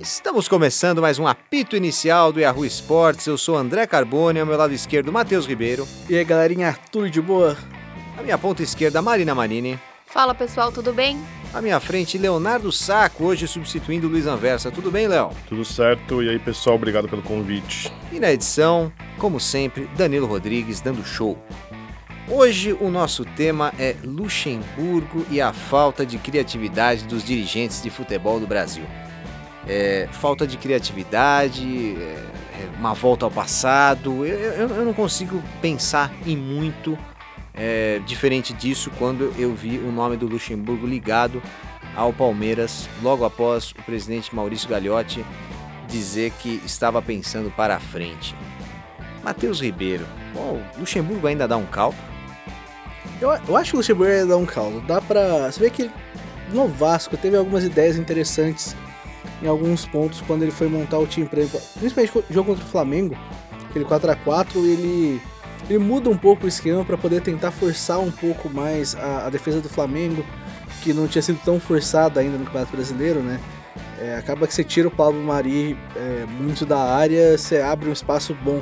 Estamos começando mais um apito inicial do Yahoo Esportes. Eu sou André Carbone, ao meu lado esquerdo, Matheus Ribeiro. E aí, galerinha, tudo de boa? À minha ponta esquerda, Marina Manini. Fala pessoal, tudo bem? À minha frente, Leonardo Saco, hoje substituindo Luiz Anversa. Tudo bem, Léo? Tudo certo. E aí, pessoal, obrigado pelo convite. E na edição, como sempre, Danilo Rodrigues dando show. Hoje o nosso tema é Luxemburgo e a falta de criatividade dos dirigentes de futebol do Brasil é, falta de criatividade, é, é, uma volta ao passado. Eu, eu, eu, não consigo pensar em muito é, diferente disso quando eu vi o nome do Luxemburgo ligado ao Palmeiras logo após o presidente Maurício Gagliotti dizer que estava pensando para a frente. Matheus Ribeiro, o Luxemburgo ainda dá um caldo? Eu, eu acho que o Luxemburgo ainda dá um caldo. Dá pra. Você vê que no Vasco teve algumas ideias interessantes em alguns pontos quando ele foi montar o time, principalmente o jogo contra o Flamengo, aquele 4 a 4 ele ele muda um pouco o esquema para poder tentar forçar um pouco mais a, a, defesa do Flamengo, que não tinha sido tão forçada ainda no Campeonato Brasileiro, né? É, acaba que você tira o Pablo Mari é, muito da área, você abre um espaço bom.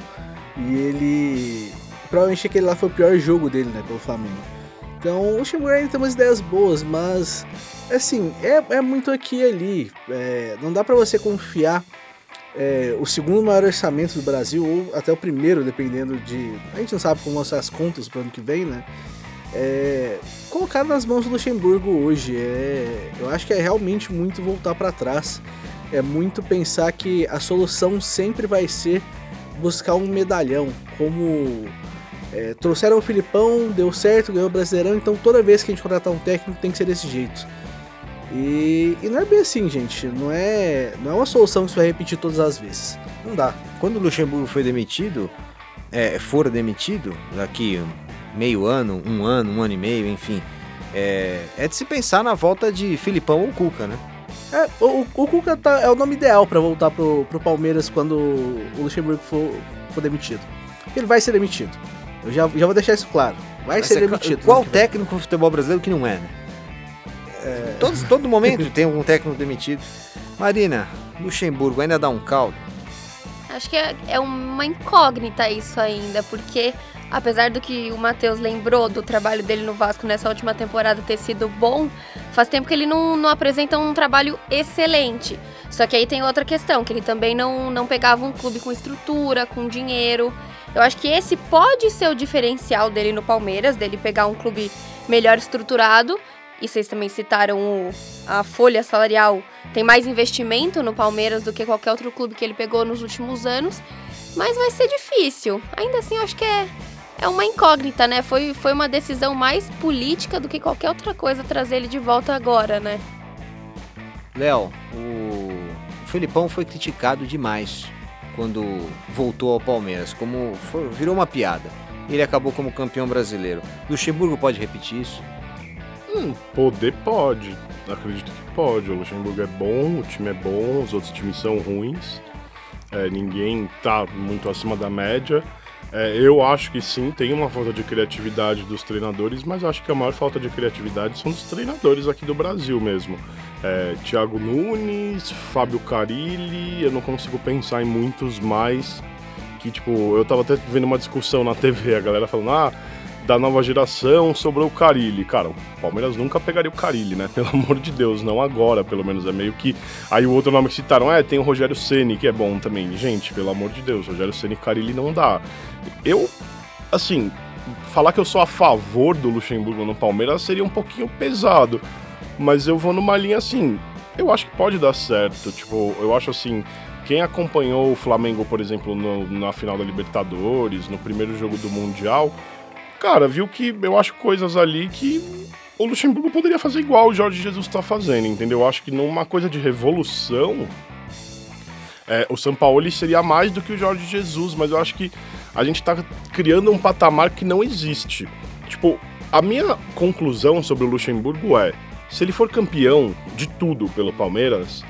E ele. Provavelmente aquele lá foi o pior jogo dele, né, pelo Flamengo. Então o ainda tem umas ideias boas, mas assim, é, é muito aqui e ali. É, não dá para você confiar é, o segundo maior orçamento do Brasil, ou até o primeiro, dependendo de. A gente não sabe como ser as contas pro ano que vem, né? É, colocar nas mãos do Luxemburgo hoje. É, eu acho que é realmente muito voltar para trás. É muito pensar que a solução sempre vai ser buscar um medalhão, como é, trouxeram o Filipão, deu certo, ganhou o Brasileirão, então toda vez que a gente contratar um técnico tem que ser desse jeito. E, e, não é bem assim, gente. Não é, não é uma solução que você vai repetir todas as vezes. Não dá. Quando o Luxemburgo foi demitido, é, for demitido, daqui meio ano, um ano, um ano e meio, enfim, é, é de se pensar na volta de Filipão ou Cuca, né? É, o, o Cuca tá, é o nome ideal para voltar pro, pro Palmeiras quando o Luxemburgo for, for demitido. Ele vai ser demitido. Eu já, já vou deixar isso claro. Vai, vai ser, ser, demitido. Qual técnico do futebol brasileiro que não é, né? É... Todo, todo momento tem algum técnico demitido. Marina, Luxemburgo ainda dá um caldo? Acho que é, é uma incógnita isso ainda, porque apesar do que o Matheus lembrou do trabalho dele no Vasco nessa última temporada ter sido bom, faz tempo que ele não, não apresenta um trabalho excelente. Só que aí tem outra questão, que ele também não, não pegava um clube com estrutura, com dinheiro. Eu acho que esse pode ser o diferencial dele no Palmeiras, dele pegar um clube melhor estruturado e vocês também citaram o, a folha salarial, tem mais investimento no Palmeiras do que qualquer outro clube que ele pegou nos últimos anos, mas vai ser difícil. Ainda assim, eu acho que é, é uma incógnita, né? Foi, foi uma decisão mais política do que qualquer outra coisa trazer ele de volta agora, né? Léo, o Felipão foi criticado demais quando voltou ao Palmeiras, como foi, virou uma piada. Ele acabou como campeão brasileiro. Luxemburgo pode repetir isso? Hum, poder pode. Acredito que pode. O Luxemburgo é bom, o time é bom, os outros times são ruins. É, ninguém tá muito acima da média. É, eu acho que sim, tem uma falta de criatividade dos treinadores, mas acho que a maior falta de criatividade são dos treinadores aqui do Brasil mesmo. É, Thiago Nunes, Fábio Carilli, eu não consigo pensar em muitos mais. Que, tipo, eu tava até vendo uma discussão na TV, a galera falando, ah da nova geração sobrou o Carilli. Cara, o Palmeiras nunca pegaria o Carilli, né? Pelo amor de Deus, não agora, pelo menos. É meio que. Aí o outro nome que citaram, é, tem o Rogério Ceni que é bom também. Gente, pelo amor de Deus, Rogério Ceni e Carilli não dá. Eu, assim, falar que eu sou a favor do Luxemburgo no Palmeiras seria um pouquinho pesado. Mas eu vou numa linha assim, eu acho que pode dar certo. Tipo, eu acho assim, quem acompanhou o Flamengo, por exemplo, no, na final da Libertadores, no primeiro jogo do Mundial, cara, viu que eu acho coisas ali que o Luxemburgo poderia fazer igual o Jorge Jesus está fazendo, entendeu? Eu acho que numa coisa de revolução, é, o São Paulo seria mais do que o Jorge Jesus, mas eu acho que a gente está criando um patamar que não existe. Tipo, a minha conclusão sobre o Luxemburgo é: se ele for campeão de tudo pelo Palmeiras,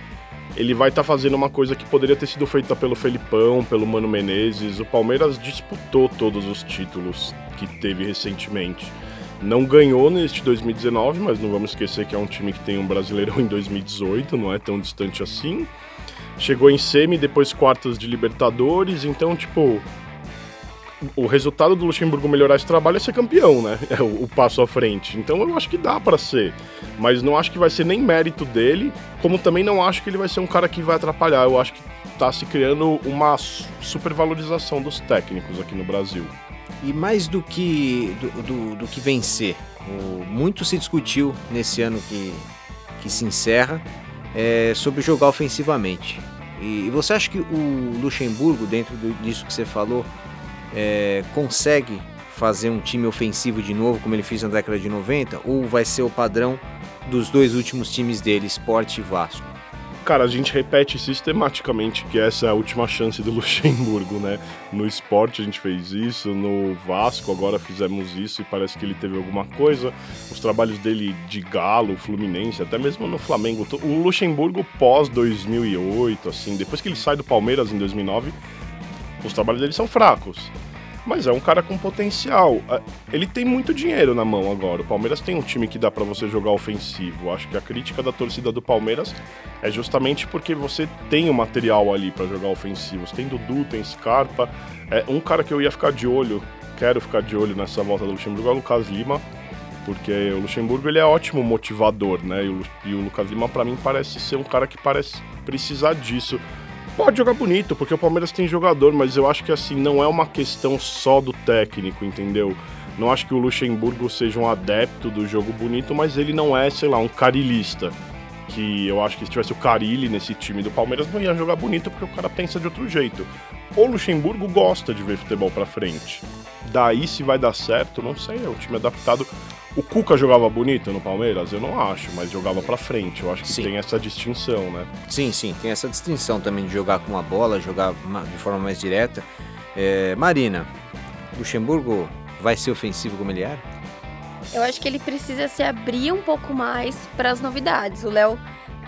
ele vai estar tá fazendo uma coisa que poderia ter sido feita pelo Felipão, pelo Mano Menezes. O Palmeiras disputou todos os títulos que teve recentemente. Não ganhou neste 2019, mas não vamos esquecer que é um time que tem um brasileirão em 2018, não é tão distante assim. chegou em semi, depois quartas de Libertadores, então, tipo, o resultado do Luxemburgo melhorar esse trabalho é ser campeão, né? É o, o passo à frente. Então eu acho que dá para ser, mas não acho que vai ser nem mérito dele, como também não acho que ele vai ser um cara que vai atrapalhar. Eu acho que tá se criando uma supervalorização dos técnicos aqui no Brasil. E mais do que do, do, do que vencer, o, muito se discutiu nesse ano que, que se encerra é, sobre jogar ofensivamente. E, e, você acha que o Luxemburgo, dentro do, disso que você falou, é, consegue fazer um time ofensivo de novo, como ele fez na década de 90? Ou vai ser o padrão dos dois últimos times dele, Sport e Vasco? Cara, a gente repete sistematicamente que essa é a última chance do Luxemburgo, né? No esporte a gente fez isso, no Vasco agora fizemos isso e parece que ele teve alguma coisa. Os trabalhos dele de Galo, Fluminense, até mesmo no Flamengo. O Luxemburgo pós 2008, assim, depois que ele sai do Palmeiras em 2009, os trabalhos dele são fracos. Mas é um cara com potencial. É, ele tem muito dinheiro na mão agora. O Palmeiras tem um time que dá para você jogar ofensivo. Acho que a crítica da torcida do Palmeiras é justamente porque você tem o material ali para jogar ofensivo. Você tem Dudu, tem Scarpa. É um cara que eu ia ficar de olho, quero ficar de olho nessa volta do Luxemburgo é o Lucas Lima, porque o Luxemburgo ele é ótimo motivador, né? E o, Lucas Lima para mim parece ser um cara que parece precisar disso pode jogar bonito, porque o Palmeiras tem jogador, mas eu acho que assim, não é uma questão só do técnico, entendeu? Não acho que o Luxemburgo seja um adepto do jogo bonito, mas ele não é, sei lá, um carilista. Que eu acho que se tivesse o Carilli nesse time do Palmeiras não ia jogar bonito porque o cara pensa de outro jeito. O Luxemburgo gosta de ver futebol pra frente. Daí se vai dar certo, não sei, é um time adaptado. O Cuca jogava bonito no Palmeiras? Eu não acho, mas jogava para frente. Eu acho que sim. tem essa distinção, né? Sim, sim, tem essa distinção também de jogar com uma bola, jogar de forma mais direta. É, Marina, Luxemburgo vai ser ofensivo como ele era? Eu acho que ele precisa se abrir um pouco mais para as novidades. O Léo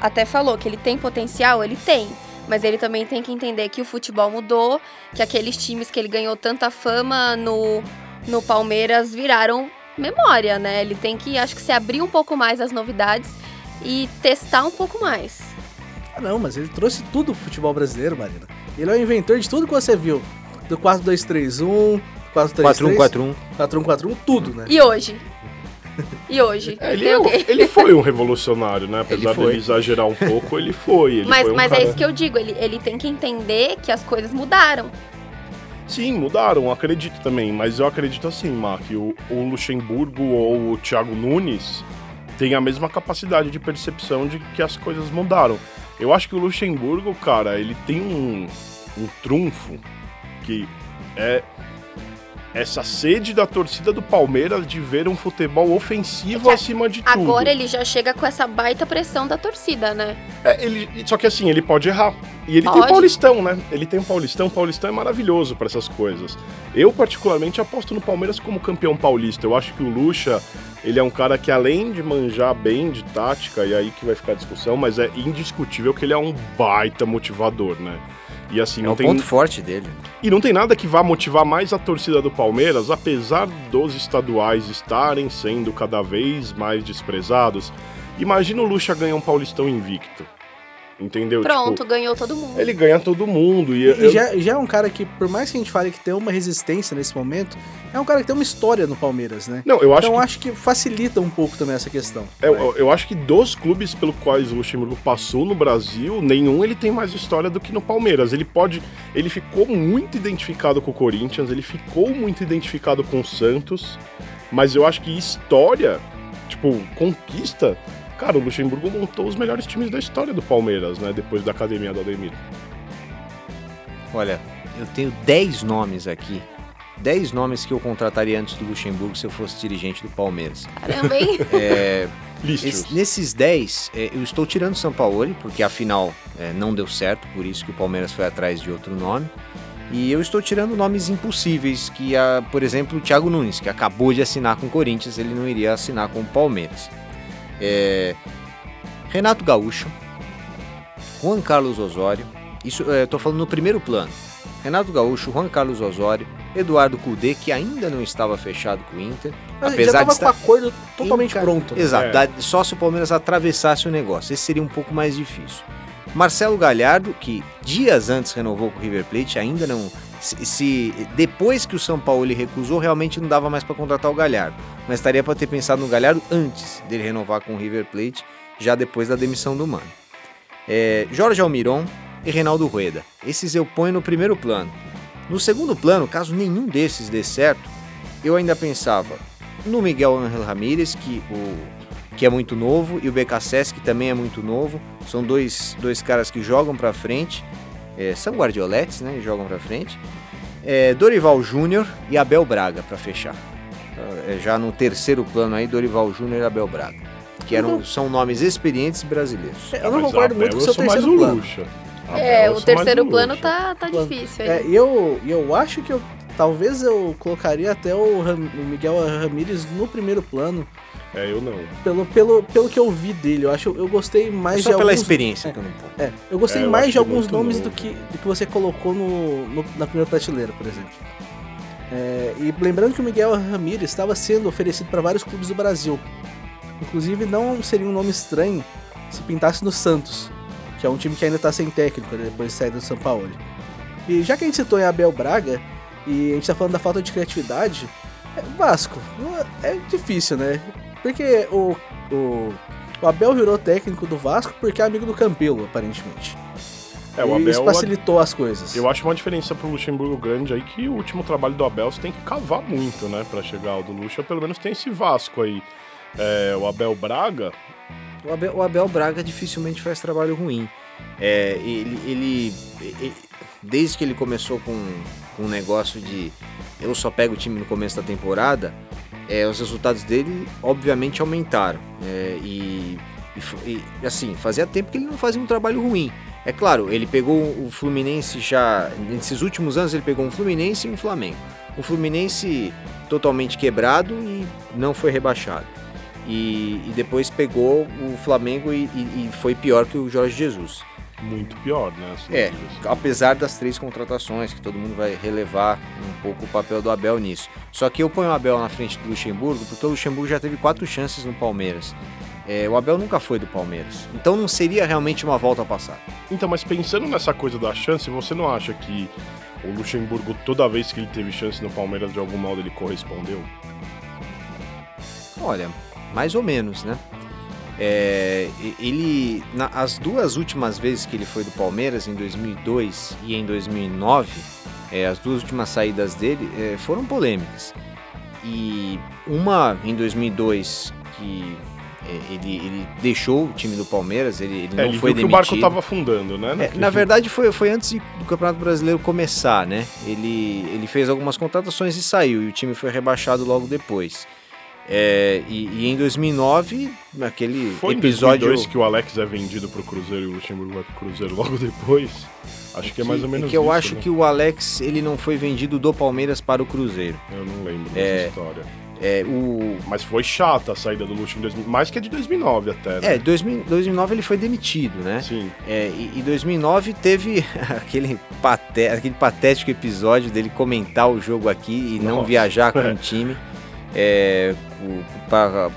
até falou que ele tem potencial, ele tem. Mas ele também tem que entender que o futebol mudou, que aqueles times que ele ganhou tanta fama no, no Palmeiras viraram memória, né? Ele tem que, acho que, se abrir um pouco mais às novidades e testar um pouco mais. Ah, não, mas ele trouxe tudo pro futebol brasileiro, Marina. Ele é o inventor de tudo que você viu. Do 4-2-3-1, 4-3-3... 4-1-4-1, tudo, né? E hoje? E hoje? É, ele, é, ele, foi um revolucionário, né? Apesar de exagerar um pouco, ele foi. Ele mas foi um mas é cara... é isso que eu digo, ele, ele tem que entender que as coisas mudaram. Sim, mudaram, acredito também. Mas eu acredito assim, Mar, que o, o Luxemburgo ou o Thiago Nunes têm a mesma capacidade de percepção de que as coisas mudaram. Eu acho que o Luxemburgo, cara, ele tem um, um trunfo que é essa sede da torcida do Palmeiras de ver um futebol ofensivo é acima de agora tudo. Agora ele já chega com essa baita pressão da torcida, né? É, ele, só que assim, ele pode errar. E ele pode. tem o Paulistão, né? Ele tem o Paulistão. O Paulistão é maravilhoso para essas coisas. Eu, particularmente, aposto no Palmeiras como campeão paulista. Eu acho que o Lucha, ele é um cara que, além de manjar bem de tática, e aí que vai ficar a discussão, mas é indiscutível que ele é um baita motivador, né? E assim, é não um tem... ponto forte dele. E não tem nada que vá motivar mais a torcida do Palmeiras, apesar dos estaduais estarem sendo cada vez mais desprezados. Imagina o Lucha ganhar um Paulistão invicto. Entendeu? Pronto, tipo, ganhou todo mundo. Ele ganha todo mundo. E, e eu... já, já é um cara que, por mais que a gente fale que tem uma resistência nesse momento, é um cara que tem uma história no Palmeiras, né? Não, eu acho então que... acho que facilita um pouco também essa questão. É, eu, eu, acho que dos clubes pelo quais o Luxemburgo passou no Brasil, nenhum ele tem mais história do que no Palmeiras. Ele pode. Ele ficou muito identificado com o Corinthians, ele ficou muito identificado com o Santos, mas eu acho que história, tipo, conquista Cara, o Luxemburgo montou os melhores times da história do Palmeiras, né? Depois da academia do Ademir. Olha, eu tenho 10 nomes aqui. 10 nomes que eu contrataria antes do Luxemburgo se eu fosse dirigente do Palmeiras. Caramba, hein? É, esse, nesses 10, é, eu estou tirando o Sampaoli, porque afinal é, não deu certo, por isso que o Palmeiras foi atrás de outro nome. E eu estou tirando nomes impossíveis, que, a, por exemplo, o Thiago Nunes, que acabou de assinar com o Corinthians, ele não iria assinar com o Palmeiras. É, Renato Gaúcho, Juan Carlos Osório, isso estou é, falando no primeiro plano. Renato Gaúcho, Juan Carlos Osório, Eduardo Cudê, que ainda não estava fechado com o Inter. Mas apesar já estava estar... com o acordo totalmente pronto. Exato, é. só se o Palmeiras atravessasse o negócio. Esse seria um pouco mais difícil. Marcelo Galhardo, que dias antes renovou com o River Plate, ainda não. Se, se depois que o São Paulo ele recusou, realmente não dava mais para contratar o Galhardo. Mas estaria para ter pensado no Galhardo antes dele renovar com o River Plate, já depois da demissão do Mano. É, Jorge Almiron e Reinaldo Rueda. Esses eu ponho no primeiro plano. No segundo plano, caso nenhum desses dê certo, eu ainda pensava no Miguel Angel Ramírez, que, o, que é muito novo, e o BKSS, que também é muito novo. São dois, dois caras que jogam para frente, é, são guardioletes, né? E jogam para frente. É, Dorival Júnior e Abel Braga para fechar. É, já no terceiro plano aí, Dorival Júnior e Abel Braga. Que eram, são nomes experientes brasileiros. Eu não concordo muito com o seu terceiro plano. Luxa. É, o terceiro plano tá, tá difícil. É, eu, eu acho que eu talvez eu colocaria até o, Ram, o Miguel Ramírez no primeiro plano. É, eu não. Pelo, pelo, pelo que eu vi dele, eu acho eu gostei mais é só de pela alguns, experiência é, que eu não É, eu gostei É, eu mais de alguns nomes novo. do que, do que você colocou no, no- na primeira prateleira, por exemplo. É, e lembrando que o Miguel Ramírez estava sendo oferecido para vários clubes do Brasil. Inclusive, não seria um nome estranho se pintasse no Santos, que é um time que ainda está sem técnico né, depois de sair do São Paulo. E já que a gente citou em Abel Braga, e a gente tá falando da falta de criatividade, é, Vasco, é difícil, né? Porque o, o, o Abel virou técnico do Vasco porque é amigo do Campelo, aparentemente. É, o e Abel. isso facilitou as coisas. Eu acho uma diferença pro Luxemburgo grande aí que o último trabalho do Abel você tem que cavar muito, né? Pra chegar ao do Luxa. Pelo menos tem esse Vasco aí. É, o Abel Braga, O Abel, o Abel Braga dificilmente faz trabalho ruim. É, ele, ele- ele- desde que ele começou com, com um negócio de eu só pego o time no começo da temporada, é, os resultados dele obviamente aumentaram. É, e, e e, assim, fazia tempo que ele não fazia um trabalho ruim. É claro, ele pegou o Fluminense já. Nesses últimos anos ele pegou um Fluminense e um Flamengo. O Fluminense totalmente quebrado e não foi rebaixado. E, e depois pegou o Flamengo e- e foi pior que o Jorge Jesus. Muito pior, né? É, assim. apesar das três contratações, que todo mundo vai relevar um pouco o papel do Abel nisso. Só que eu ponho o Abel na frente do Luxemburgo, porque o Luxemburgo já teve quatro chances no Palmeiras. É, o Abel nunca foi do Palmeiras. Então não seria realmente uma volta a passar. Então, mas pensando nessa coisa da chance, você não acha que o Luxemburgo, toda vez que ele teve chance no Palmeiras, de algum modo ele correspondeu? Olha, mais ou menos, né? É, ele, na- as duas últimas vezes que ele foi do Palmeiras, em 2002 e em 2009, é, as duas últimas saídas dele é, foram polêmicas. E uma em 2002 que é, ele, ele deixou o time do Palmeiras, ele, ele É, não ele foi viu que o demitido. barco tava afundando, né? É, na verdade, foi, foi antes do Campeonato Brasileiro começar, né? Ele, ele fez algumas contratações e saiu, e o time foi rebaixado logo depois. É, e, e em 2009, naquele Foi episódio. 2002 que o Alex é vendido pro Cruzeiro e o Luxemburgo vai pro Cruzeiro logo depois. Acho que é mais ou menos que eu isso, acho né? que o Alex ele não foi vendido do Palmeiras para o Cruzeiro. Eu não lembro dessa É. história. É, o, Mas foi chata a saída do Luxo em 2000, mais que a de 2009 até, né? é 2000 2009 ele foi demitido, né? Sim. É, e, e 2009 teve aquele, paté, aquele patético episódio dele comentar o jogo aqui e não Nossa. viajar com É. o time é, para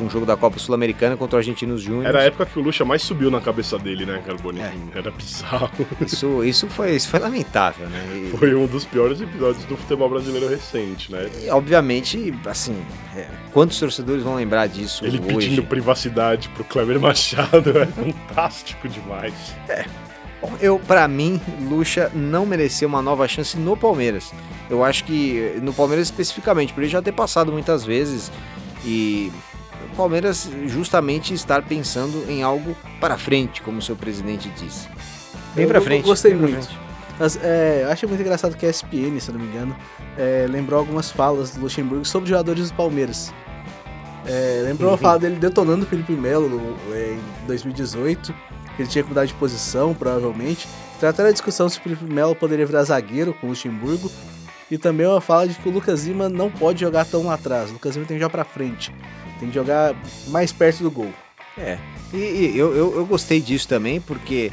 um jogo da Copa Sul-Americana contra o Argentinos Júnior. Era a época que o Luxa mais subiu na cabeça dele, né, Carboni? É. Era bizarro. Isso, isso, foi, isso foi lamentável, né? E, Foi um dos piores episódios do futebol brasileiro recente, né? e, obviamente, assim, é, quantos torcedores vão lembrar disso Ele hoje? pedindo privacidade pro Cleber Machado é fantástico demais. Bom, Eu, para mim, Lucha não mereceu uma nova chance no Palmeiras. Eu acho que no Palmeiras especificamente, por ele já ter passado muitas vezes e o Palmeiras justamente estar pensando em algo para frente, como o seu presidente disse. Bem para eu frente. gostei muito. frente. Mas, é, eu acho muito engraçado que a ESPN, se eu não me engano, é, lembrou algumas falas do Luxemburgo sobre jogadores do Palmeiras. É, lembrou a fala dele detonando o Felipe Melo é, em 2018, que ele tinha que mudar de posição, provavelmente. Trataram a discussão se o Felipe Melo poderia virar zagueiro com o Luxemburgo. E também uma fala de que o Lucas Lima não pode jogar tão lá atrás. O Lucas Lima tem que jogar pra frente. Tem que jogar mais perto do gol. É, e, e eu, eu, eu gostei disso também, porque,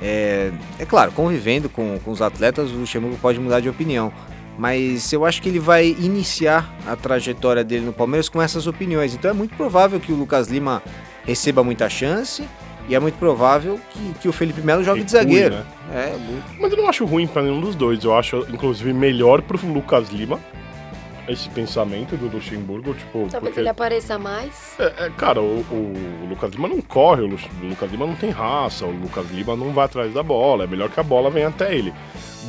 é, é claro, convivendo com, com os atletas, o Luxemburgo pode mudar de opinião. Mas eu acho que ele vai iniciar a trajetória dele no Palmeiras com essas opiniões. Então é muito provável que o Lucas Lima receba muita chance E é muito provável que, que o Felipe Melo jogue de zagueiro. né? É, muito. Mas eu não acho ruim pra nenhum dos dois. Eu acho, inclusive, melhor pro Lucas Lima esse pensamento do Luxemburgo, tipo. Talvez porque- ele apareça mais. É, é, cara, o, o Lucas Lima não corre, o Lucas Lima não tem raça, o Lucas Lima não vai atrás da bola, é melhor que a bola venha até ele.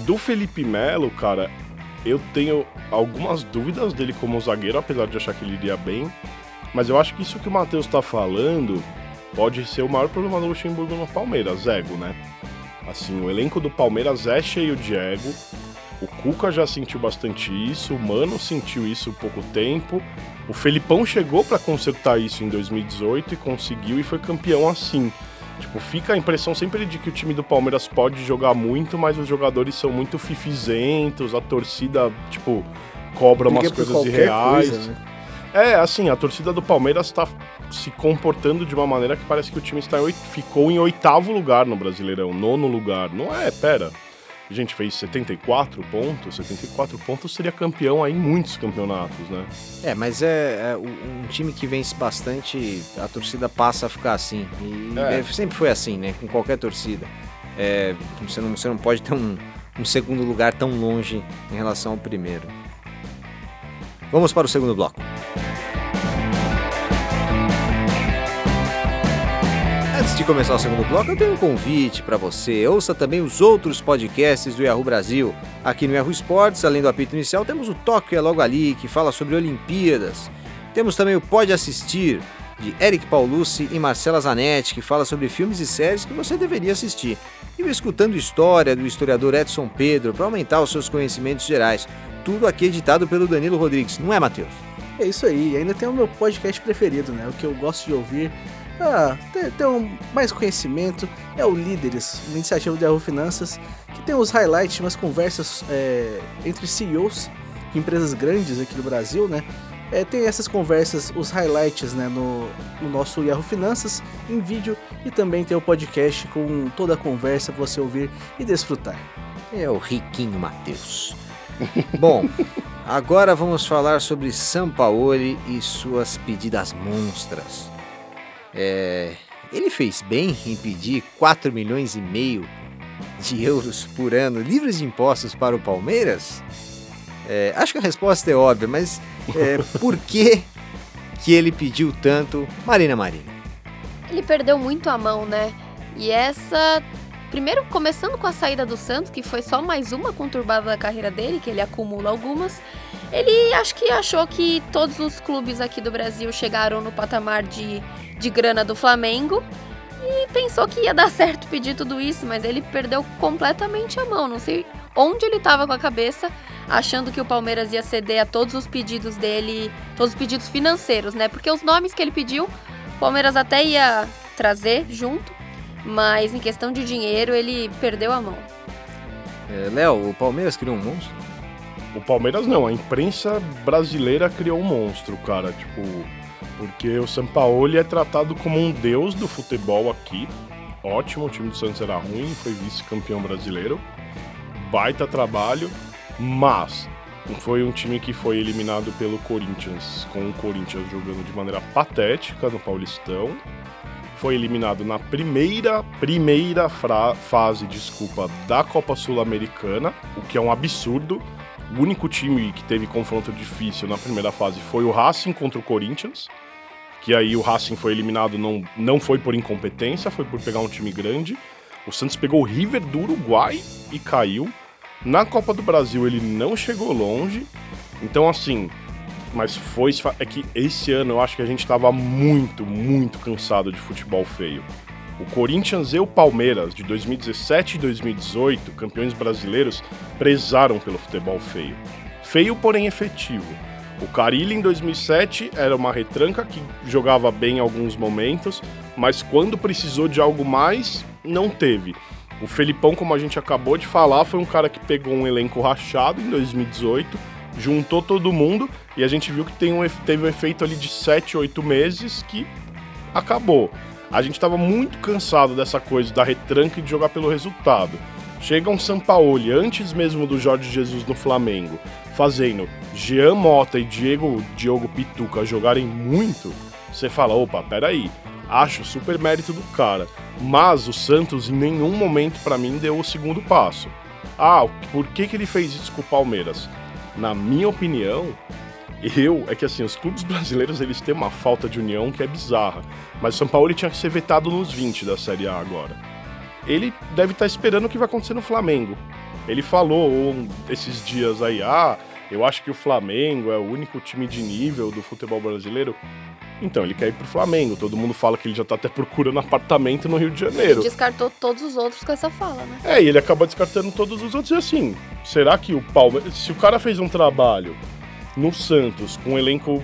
Do Felipe Melo, cara, eu tenho algumas dúvidas dele como zagueiro, apesar de achar que ele iria bem, mas eu acho que isso que o Matheus tá falando pode ser o maior problema do Luxemburgo no Palmeiras, ego, né? Assim, o elenco do Palmeiras é cheio de ego, o Cuca já sentiu bastante isso, o Mano sentiu isso há pouco tempo. O Felipão chegou pra consertar isso em 2018 e conseguiu e foi campeão assim. Tipo, fica a impressão sempre de que o time do Palmeiras pode jogar muito, mas os jogadores são muito fifizentos, a torcida, tipo, cobra umas Briga por coisas irreais. coisa, né? É, assim, a torcida do Palmeiras tá se comportando de uma maneira que parece que o time está em oit- ficou em oitavo lugar no Brasileirão, nono lugar. Não é, pera. A gente fez 74 pontos, 74 pontos seria campeão aí em muitos campeonatos, né? É, mas é, é, um um time que vence bastante, a torcida passa a ficar assim. E É. é, sempre foi assim, né? Com qualquer torcida. É, você, não, você não pode ter um, um segundo lugar tão longe em relação ao primeiro. Vamos para o segundo bloco. Antes de começar o segundo bloco, eu tenho um convite para você. Ouça também os outros podcasts do Yahoo Brasil. Aqui no Yahoo Esportes, além do apito inicial, temos o Tóquio é logo ali, que fala sobre Olimpíadas. Temos também o Pode Assistir, de Eric Paulucci e Marcela Zanetti, que fala sobre filmes e séries que você deveria assistir. E o Escutando História, do historiador Edson Pedro, para aumentar os seus conhecimentos gerais. Tudo aqui editado pelo Danilo Rodrigues, não é, Matheus? É isso aí, e ainda tem o meu podcast preferido, né? O que eu gosto de ouvir. Ah, ter, ter um, mais conhecimento é o Líderes, uma iniciativa do Yahoo Finanças, que tem os highlights, umas conversas é, entre CEOs de empresas grandes aqui do Brasil, né? É, tem essas conversas, os highlights, né, no, no nosso Yahoo Finanças, em vídeo, e também tem o podcast com toda a conversa para você ouvir e desfrutar. É o riquinho Matheus. Bom, agora vamos falar sobre Sampaoli e suas pedidas monstras. É, ele fez bem em pedir 4 milhões e meio de euros por ano livres de impostos para o Palmeiras? É, acho que a resposta é óbvia, mas é, por que, que ele pediu tanto Marina Marinho? Ele perdeu muito a mão, né? E essa. Primeiro, começando com a saída do Santos, que foi só mais uma conturbada da carreira dele, que ele acumula algumas. Ele acho que achou que todos os clubes aqui do Brasil chegaram no patamar de, de grana do Flamengo e pensou que ia dar certo pedir tudo isso, mas ele perdeu completamente a mão. Não sei onde ele estava com a cabeça, achando que o Palmeiras ia ceder a todos os pedidos dele, todos os pedidos financeiros, né? Porque os nomes que ele pediu, o Palmeiras até ia trazer junto, mas em questão de dinheiro ele perdeu a mão. É, Léo, o Palmeiras criou um monstro? O Palmeiras não, a imprensa brasileira criou um monstro, cara, tipo, porque o Sampaoli é tratado como um deus do futebol aqui. Ótimo, o time do Santos era ruim, foi vice-campeão brasileiro. Baita trabalho, mas foi um time que foi eliminado pelo Corinthians, com o Corinthians jogando de maneira patética no Paulistão. Foi eliminado na primeira, primeira fase, desculpa, da Copa Sul-Americana, o que é um absurdo. O único time que teve confronto difícil na primeira fase foi o Racing contra o Corinthians. Que aí o Racing foi eliminado, não, não foi por incompetência, foi por pegar um time grande. O Santos pegou o River do Uruguai e caiu. Na Copa do Brasil ele não chegou longe. Então, assim, mas foi. É que esse ano eu acho que a gente tava muito, muito cansado de futebol feio. O Corinthians e o Palmeiras, de 2017 e 2018, campeões brasileiros, prezaram pelo futebol feio. Feio, porém efetivo. O Carilli, em 2007, era uma retranca que jogava bem em alguns momentos, mas quando precisou de algo mais, não teve. O Felipão, como a gente acabou de falar, foi um cara que pegou um elenco rachado em 2018, juntou todo mundo e a gente viu que tem um, teve um efeito ali de 7, 8 meses que acabou. A gente estava muito cansado dessa coisa da retranca e de jogar pelo resultado. Chega um Sampaoli, antes mesmo do Jorge Jesus no Flamengo, fazendo Jean Mota e Diego, Diogo Pituca jogarem muito, você fala, opa, peraí. Acho super mérito do cara. Mas o Santos em nenhum momento para mim deu o segundo passo. Ah, por que, que ele fez isso com o Palmeiras? Na minha opinião, eu é que assim, os clubes brasileiros eles têm uma falta de união que é bizarra. Mas o São Paulo tinha que ser vetado nos 20 da Série A agora. Ele deve estar tá esperando o que vai acontecer no Flamengo. Ele falou esses dias aí, ah, eu acho que o Flamengo é o único time de nível do futebol brasileiro. Então, ele quer ir pro Flamengo. Todo mundo fala que ele já tá até procurando apartamento no Rio de Janeiro. Ele descartou todos os outros com essa fala, né? É, e ele acaba descartando todos os outros. E assim, será que o Palmeiras. Se o cara fez um trabalho no Santos com um elenco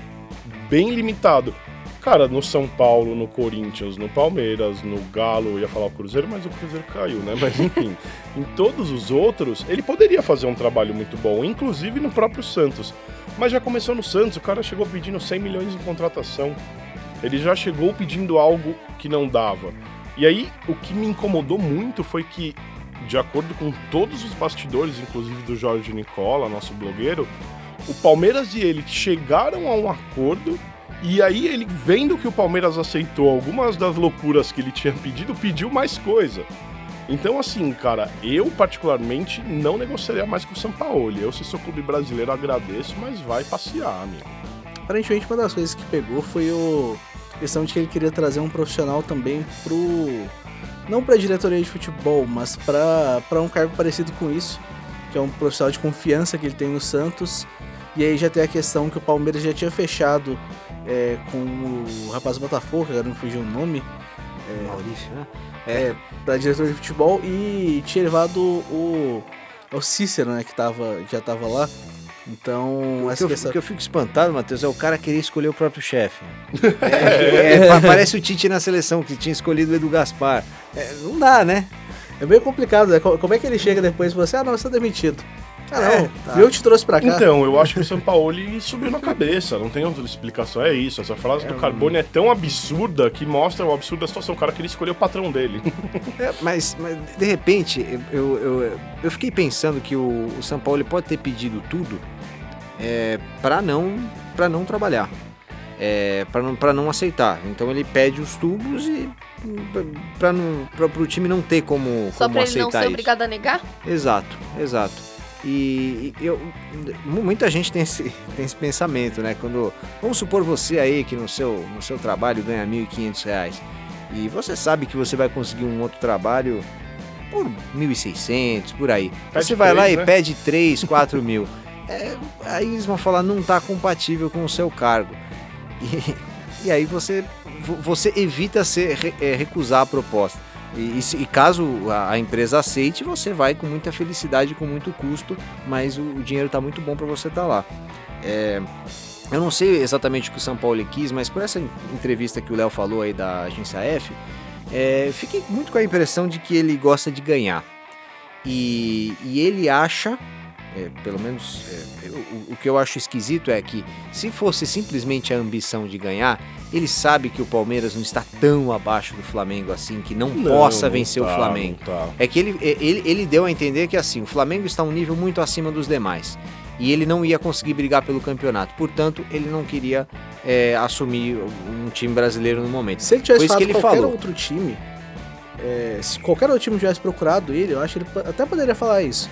bem limitado, Cara, no São Paulo, no Corinthians, no Palmeiras, no Galo, eu ia falar o Cruzeiro, mas o Cruzeiro caiu, né? Mas enfim, em todos os outros, ele poderia fazer um trabalho muito bom, inclusive no próprio Santos. Mas já começou no Santos, o cara chegou pedindo 100 milhões em contratação. Ele já chegou pedindo algo que não dava. E aí, o que me incomodou muito foi que, de acordo com todos os bastidores, inclusive do Jorge Nicola, nosso blogueiro, o Palmeiras e ele chegaram a um acordo e aí ele, vendo que o Palmeiras aceitou algumas das loucuras que ele tinha pedido, pediu mais coisa. Então, assim, cara, eu particularmente não negociaria mais com o São Paulo. Eu, se sou clube brasileiro, agradeço, mas vai passear, amigo. Aparentemente, uma das coisas que pegou foi o a questão de que ele queria trazer um profissional também pro. Não pra diretoria de futebol, mas para um cargo parecido com isso, que é um profissional de confiança que ele tem no Santos. E aí já tem a questão que o Palmeiras já tinha fechado é, com o rapaz do Botafogo, agora não fugiu o nome. É, Maurício, né? É, pra diretor de futebol e tinha levado o, o Cícero, né, que, tava, que já tava lá. Então, o que, eu, o que eu fico espantado, Matheus, é o cara querer escolher o próprio chefe. É, é, parece o Tite na seleção, que tinha escolhido o Edu Gaspar. É, não dá, né? É meio complicado, né? Como é que ele chega depois e você, ah, não, você tá demitido. Ah, não. É, tá. Eu te trouxe pra cá. Então, eu acho que o Sampaoli subiu na cabeça. Não tem outra explicação. É isso. Essa frase é, do Carbone é tão absurda que mostra o absurdo da situação. O cara queria escolher o patrão dele. É, mas, mas, de repente, eu, eu, eu fiquei pensando que o, o São Paulo pode ter pedido tudo é, para não, pra não trabalhar. É, para não, pra não aceitar. Então ele pede os tubos e para o time não ter como, Só como aceitar isso. Só para ele não ser obrigado a negar? Exato, exato. E, eu, muita gente tem esse, tem esse pensamento, né? Quando vamos supor você aí que no seu, no seu trabalho ganha R$ 1.500 e você sabe que você vai conseguir um outro trabalho por 1.600, por aí. Pede você vai 3, lá né? e pede 3, 4 mil. É, aí eles vão falar não está compatível com o seu cargo. E, e aí você, você evita ser, é, recusar a proposta. E, e, caso a, empresa aceite, você vai com muita felicidade, com muito custo, mas o, o dinheiro está muito bom para você estar tá lá. É, eu não sei exatamente o que o São Paulo quis, mas por essa entrevista que o Léo falou aí da agência F, é, fiquei muito com a impressão de que ele gosta de ganhar. E, e ele acha é, pelo menos é, o, o, que eu acho esquisito é que se fosse simplesmente a ambição de ganhar, ele sabe que o Palmeiras não está tão abaixo do Flamengo assim, que não, não possa vencer tá, o Flamengo. Tá. É que ele, é, ele, ele deu a entender que assim, o Flamengo está um nível muito acima dos demais. E ele não ia conseguir brigar pelo campeonato. Portanto, ele não queria é, assumir um time brasileiro no momento. Se ele tivesse Foi que ele qualquer falou. outro time, é, se qualquer outro time tivesse procurado ele, eu acho que ele até poderia falar isso.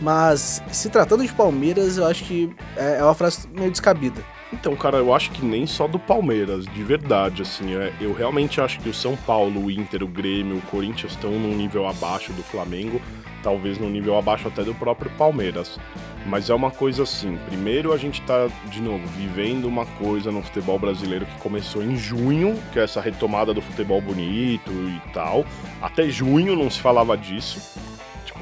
Mas se tratando de Palmeiras, eu acho que é, é uma frase meio descabida. Então, cara, eu acho que nem só do Palmeiras, de verdade, assim, é, eu realmente acho que o São Paulo, o Inter, o Grêmio, o Corinthians estão num nível abaixo do Flamengo, talvez num nível abaixo até do próprio Palmeiras. Mas é uma coisa assim, primeiro a gente tá, de novo, vivendo uma coisa no futebol brasileiro que começou em junho, que é essa retomada do futebol bonito e tal. Até junho não se falava disso.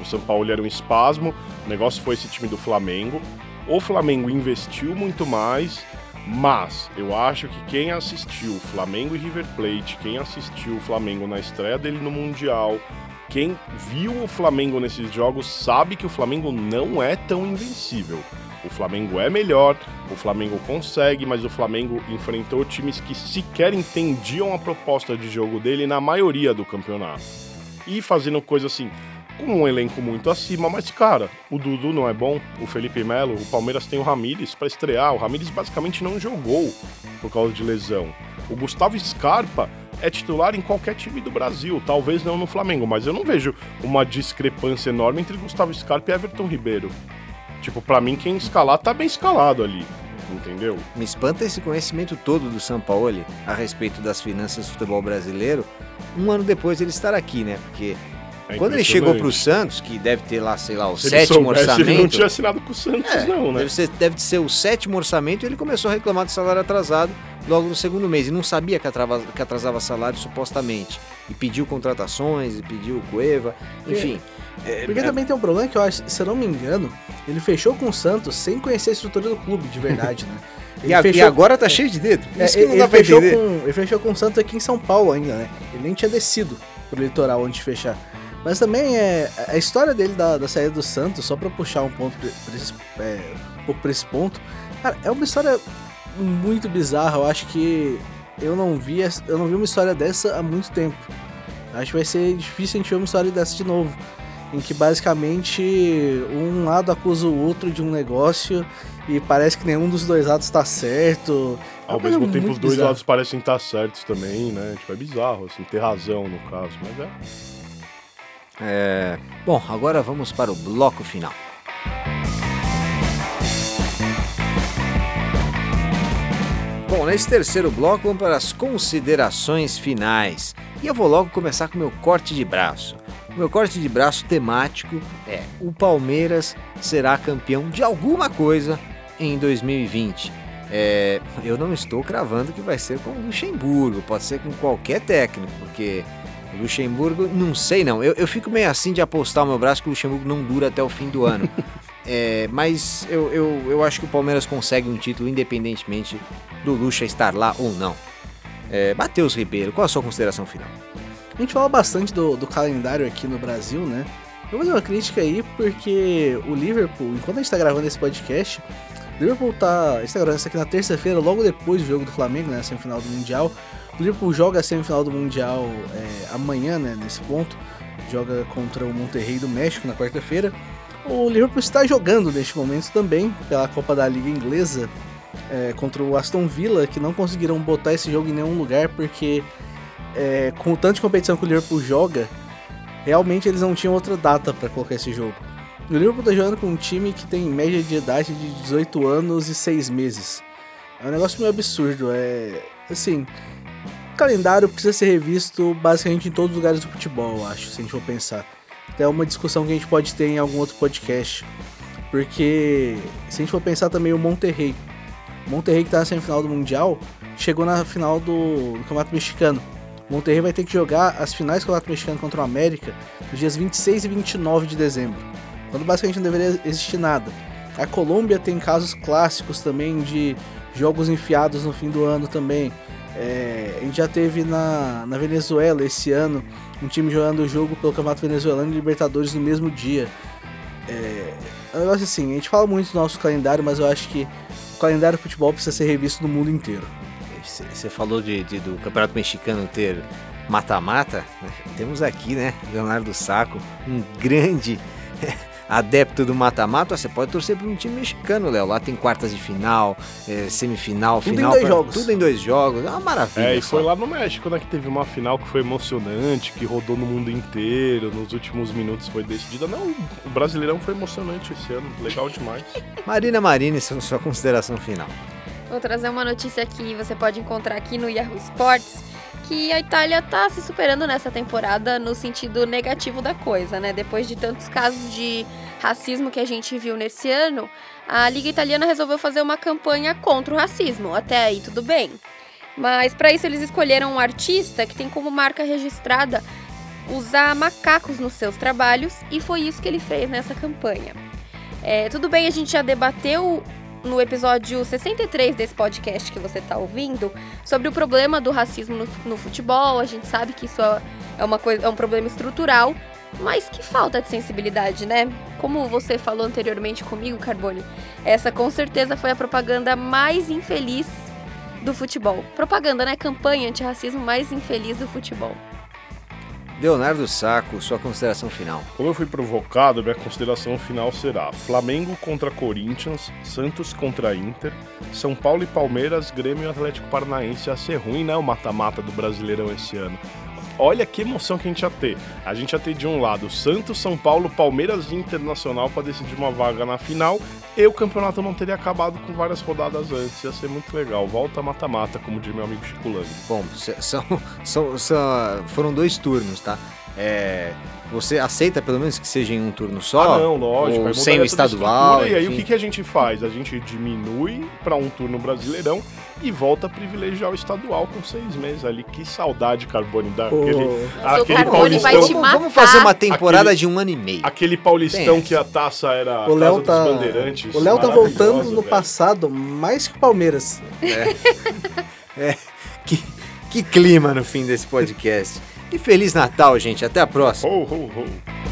O São Paulo era um espasmo, o negócio foi esse time do Flamengo. O Flamengo investiu muito mais, mas eu acho que quem assistiu Flamengo e River Plate, quem assistiu o Flamengo na estreia dele no Mundial, quem viu o Flamengo nesses jogos sabe que o Flamengo não é tão invencível. O Flamengo é melhor, o Flamengo consegue, mas o Flamengo enfrentou times que sequer entendiam a proposta de jogo dele na maioria do campeonato. E fazendo coisa assim, com um elenco muito acima, mas cara, o Dudu não é bom, o Felipe Melo, o Palmeiras tem o Ramires para estrear, o Ramires basicamente não jogou por causa de lesão. O Gustavo Scarpa é titular em qualquer time do Brasil, talvez não no Flamengo, mas eu não vejo uma discrepância enorme entre Gustavo Scarpa e Everton Ribeiro. Tipo, para mim quem escalar tá bem escalado ali. Entendeu? Me espanta esse conhecimento todo do São Paulo a respeito das finanças do futebol brasileiro, um ano depois ele estar aqui, né? Porque é Quando ele chegou pro Santos, que deve ter lá, sei lá, o Se sétimo soubesse, orçamento. Ele não tinha assinado com o Santos, é, não, né? Deve ser, deve ser o sétimo orçamento e ele começou a reclamar de salário atrasado logo no segundo mês. E não sabia que atrasava, que atrasava salário supostamente. E pediu contratações, e pediu Cueva, enfim. É, porque é, também tem um problema que eu acho, se eu não me engano, ele fechou com o Santos sem conhecer a estrutura do clube de verdade, né? E, a, fechou, e, agora tá é, cheio de dedo. É, ele, ele, fechou com, ele fechou com o Santos aqui em São Paulo ainda, né? Ele nem tinha descido pro litoral antes de fechar. Mas também é a história dele da, da saída do Santos, só para puxar um ponto pra esse, é, um pouco pra esse ponto, cara, é uma história muito bizarra. Eu acho que eu não vi, eu não vi uma história dessa há muito tempo. Acho que vai ser difícil a gente ver uma história dessa de novo. Em que basicamente um lado acusa o outro de um negócio e parece que nenhum dos dois lados está certo. É Ao mesmo tempo, os dois bizarro. lados parecem estar certos também, né? Tipo, é bizarro, assim, ter razão no caso, mas é. É... Bom, agora vamos para o bloco final. Bom, nesse terceiro bloco vamos para as considerações finais. E eu vou logo começar com o meu corte de braço. O meu corte de braço temático é: o Palmeiras será campeão de alguma coisa em 2020. É, eu não estou cravando que vai ser com o Luxemburgo, pode ser com qualquer técnico, porque Luxemburgo, não sei não. Eu, eu fico meio assim de apostar o meu braço que o Luxemburgo não dura até o fim do ano. é, mas eu, eu, eu acho que o Palmeiras consegue um título independentemente do Luxa estar lá ou não. É, Matheus Ribeiro, qual a sua consideração final? A gente fala bastante do, do calendário aqui no Brasil, né? Eu vou fazer uma crítica aí, porque o Liverpool, enquanto a gente está gravando esse podcast, o Liverpool tá. A gente tá gravando isso aqui na terça-feira, logo depois do jogo do Flamengo, né? Semifinal do Mundial. O Liverpool joga a semifinal do Mundial é, amanhã, né, nesse ponto. Joga contra o Monterrey do México na quarta-feira. O Liverpool está jogando neste momento também pela Copa da Liga Inglesa é, contra o Aston Villa, que não conseguiram botar esse jogo em nenhum lugar porque é, com o tanto de competição que o Liverpool joga, realmente eles não tinham outra data para colocar esse jogo. O Liverpool está jogando com um time que tem média de idade de 18 anos e 6 meses. É um negócio meio absurdo. É assim, calendário precisa ser revisto basicamente em todos os lugares do futebol, eu acho, se a gente for pensar. Até uma discussão que a gente pode ter em algum outro podcast. Porque se a gente for pensar também o Monterrey. O Monterrey que tá na semifinal do Mundial chegou na final do, do Campeonato Mexicano. O Monterrey vai ter que jogar as finais do Campeonato Mexicano contra o América nos dias 26 e 29 de dezembro. Quando basicamente não deveria existir nada. A Colômbia tem casos clássicos também de jogos enfiados no fim do ano também. É, a gente já teve na, na Venezuela esse ano um time jogando o jogo pelo Campeonato Venezuelano e Libertadores no mesmo dia. É, é um negócio assim, a gente fala muito do nosso calendário, mas eu acho que o calendário de futebol precisa ser revisto no mundo inteiro. Você falou de, de, do Campeonato Mexicano ter mata-mata, né? temos aqui, né, Leonardo Saco, um grande adepto do mata-mata, você pode torcer para um time mexicano, Léo. Lá tem quartas de final, é, semifinal, tudo final. Em dois pra, jogos. Tudo em dois jogos. É uma maravilha. É, e foi lá no México, né, que teve uma final que foi emocionante, que rodou no mundo inteiro, nos últimos minutos foi decidida. Não, o Brasileirão foi emocionante esse ano, legal demais. Marina Marini, sua consideração final. Vou trazer uma notícia que você pode encontrar aqui no Yahoo Sports que a Itália está se superando nessa temporada no sentido negativo da coisa, né? Depois de tantos casos de racismo que a gente viu nesse ano, a Liga Italiana resolveu fazer uma campanha contra o racismo. Até aí tudo bem. Mas para isso eles escolheram um artista que tem como marca registrada usar macacos nos seus trabalhos e foi isso que ele fez nessa campanha. É, tudo bem, a gente já debateu no episódio 63 desse podcast que você está ouvindo sobre o problema do racismo no, no, futebol. A gente sabe que isso é, uma coisa, é um problema estrutural, mas que falta de sensibilidade, né? Como você falou anteriormente comigo, Carbone, essa com certeza foi a propaganda mais infeliz do futebol. Propaganda, né? Campanha antirracismo mais infeliz do futebol. Leonardo Saco, sua consideração final. Como eu fui provocado, minha consideração final será Flamengo contra Corinthians, Santos contra Inter, São Paulo e Palmeiras, Grêmio e Atlético Paranaense. Ia ser ruim, né? O mata-mata do Brasileirão esse ano. Olha que emoção que a gente ia ter. A gente ia ter de um lado Santos, São Paulo, Palmeiras e Internacional para decidir uma vaga na final e o campeonato não teria acabado com várias rodadas antes. Ia ser muito legal. Volta mata-mata, como diz meu amigo Chico Lang. Bom, são, são, são, foram dois turnos, tá? É, você aceita pelo menos que seja em um turno só? Ah, não, lógico. Ou sem o estadual. E aí o que, que a gente faz? A gente diminui para um turno brasileirão e volta a privilegiar o estadual com seis meses ali. Que saudade, Carbone, daquele, aquele paulistão. vai te Vamos, matar. vamos fazer uma temporada Aquele- de um ano e meio. Aquele paulistão que a taça era O Léo casa tá. dos bandeirantes. O Léo tá voltando no velho. passado mais que o Palmeiras. Que, que clima no fim desse podcast. E Feliz Natal, gente. Até a próxima. Ho, ho, ho.